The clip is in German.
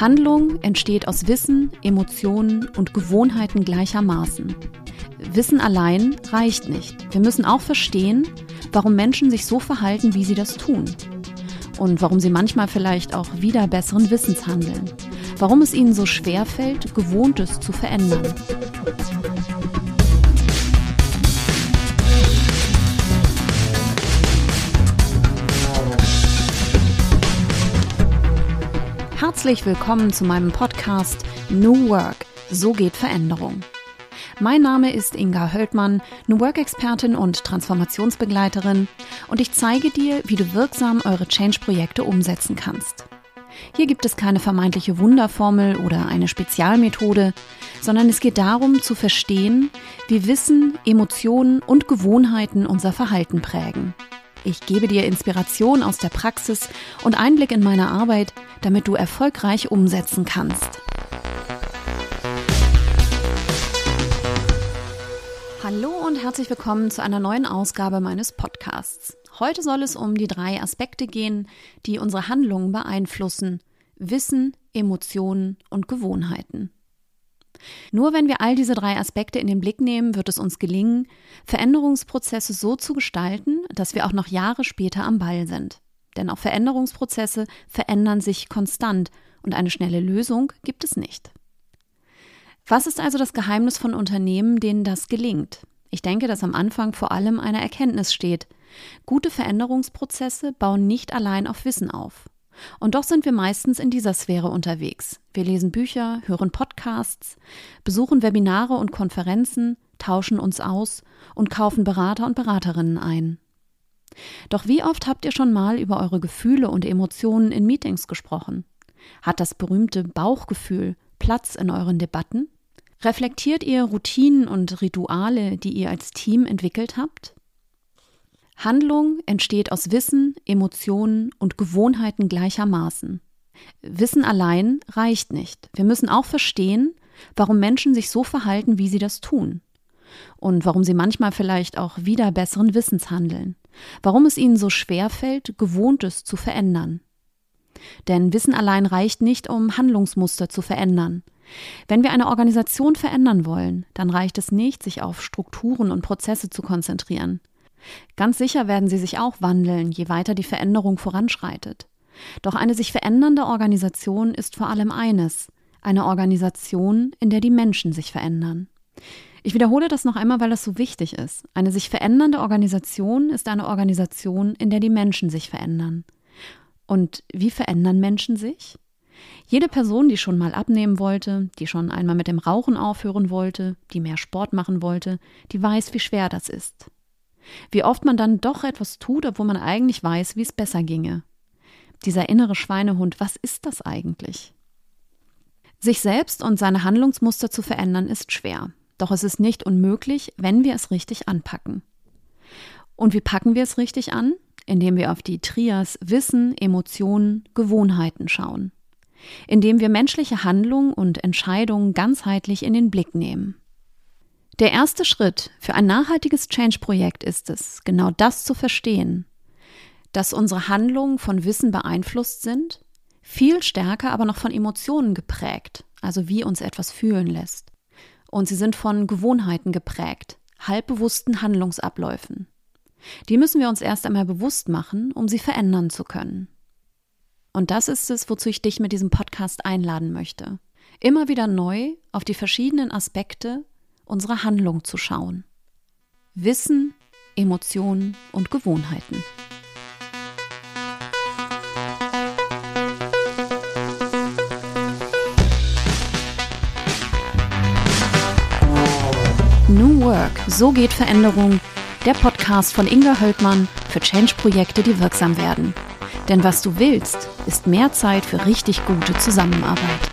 Handlung entsteht aus Wissen, Emotionen und Gewohnheiten gleichermaßen. Wissen allein reicht nicht. Wir müssen auch verstehen, warum Menschen sich so verhalten, wie sie das tun. Und warum sie manchmal vielleicht auch wieder besseren Wissens handeln. Warum es ihnen so schwer fällt, Gewohntes zu verändern. Herzlich willkommen zu meinem Podcast New Work. So geht Veränderung. Mein Name ist Inga Höldmann, New Work-Expertin und Transformationsbegleiterin und ich zeige dir, wie du wirksam eure Change-Projekte umsetzen kannst. Hier gibt es keine vermeintliche Wunderformel oder eine Spezialmethode, sondern es geht darum zu verstehen, wie Wissen, Emotionen und Gewohnheiten unser Verhalten prägen. Ich gebe dir Inspiration aus der Praxis und Einblick in meine Arbeit, damit du erfolgreich umsetzen kannst. Hallo und herzlich willkommen zu einer neuen Ausgabe meines Podcasts. Heute soll es um die drei Aspekte gehen, die unsere Handlungen beeinflussen. Wissen, Emotionen und Gewohnheiten. Nur wenn wir all diese drei Aspekte in den Blick nehmen, wird es uns gelingen, Veränderungsprozesse so zu gestalten, dass wir auch noch Jahre später am Ball sind. Denn auch Veränderungsprozesse verändern sich konstant und eine schnelle Lösung gibt es nicht. Was ist also das Geheimnis von Unternehmen, denen das gelingt? Ich denke, dass am Anfang vor allem eine Erkenntnis steht. Gute Veränderungsprozesse bauen nicht allein auf Wissen auf. Und doch sind wir meistens in dieser Sphäre unterwegs. Wir lesen Bücher, hören Podcasts, besuchen Webinare und Konferenzen, tauschen uns aus und kaufen Berater und Beraterinnen ein. Doch wie oft habt ihr schon mal über eure Gefühle und Emotionen in Meetings gesprochen? Hat das berühmte Bauchgefühl Platz in euren Debatten? Reflektiert ihr Routinen und Rituale, die ihr als Team entwickelt habt? Handlung entsteht aus Wissen, Emotionen und Gewohnheiten gleichermaßen. Wissen allein reicht nicht. Wir müssen auch verstehen, warum Menschen sich so verhalten, wie sie das tun. Und warum sie manchmal vielleicht auch wieder besseren Wissens handeln warum es ihnen so schwer fällt, Gewohntes zu verändern. Denn Wissen allein reicht nicht, um Handlungsmuster zu verändern. Wenn wir eine Organisation verändern wollen, dann reicht es nicht, sich auf Strukturen und Prozesse zu konzentrieren. Ganz sicher werden sie sich auch wandeln, je weiter die Veränderung voranschreitet. Doch eine sich verändernde Organisation ist vor allem eines, eine Organisation, in der die Menschen sich verändern. Ich wiederhole das noch einmal, weil das so wichtig ist. Eine sich verändernde Organisation ist eine Organisation, in der die Menschen sich verändern. Und wie verändern Menschen sich? Jede Person, die schon mal abnehmen wollte, die schon einmal mit dem Rauchen aufhören wollte, die mehr Sport machen wollte, die weiß, wie schwer das ist. Wie oft man dann doch etwas tut, obwohl man eigentlich weiß, wie es besser ginge. Dieser innere Schweinehund, was ist das eigentlich? Sich selbst und seine Handlungsmuster zu verändern ist schwer. Doch es ist nicht unmöglich, wenn wir es richtig anpacken. Und wie packen wir es richtig an? Indem wir auf die Trias Wissen, Emotionen, Gewohnheiten schauen. Indem wir menschliche Handlungen und Entscheidungen ganzheitlich in den Blick nehmen. Der erste Schritt für ein nachhaltiges Change-Projekt ist es, genau das zu verstehen, dass unsere Handlungen von Wissen beeinflusst sind, viel stärker aber noch von Emotionen geprägt, also wie uns etwas fühlen lässt und sie sind von Gewohnheiten geprägt, halbbewussten Handlungsabläufen. Die müssen wir uns erst einmal bewusst machen, um sie verändern zu können. Und das ist es, wozu ich dich mit diesem Podcast einladen möchte. Immer wieder neu auf die verschiedenen Aspekte unserer Handlung zu schauen. Wissen, Emotionen und Gewohnheiten. New Work, so geht Veränderung, der Podcast von Inga Höldmann für Change-Projekte, die wirksam werden. Denn was du willst, ist mehr Zeit für richtig gute Zusammenarbeit.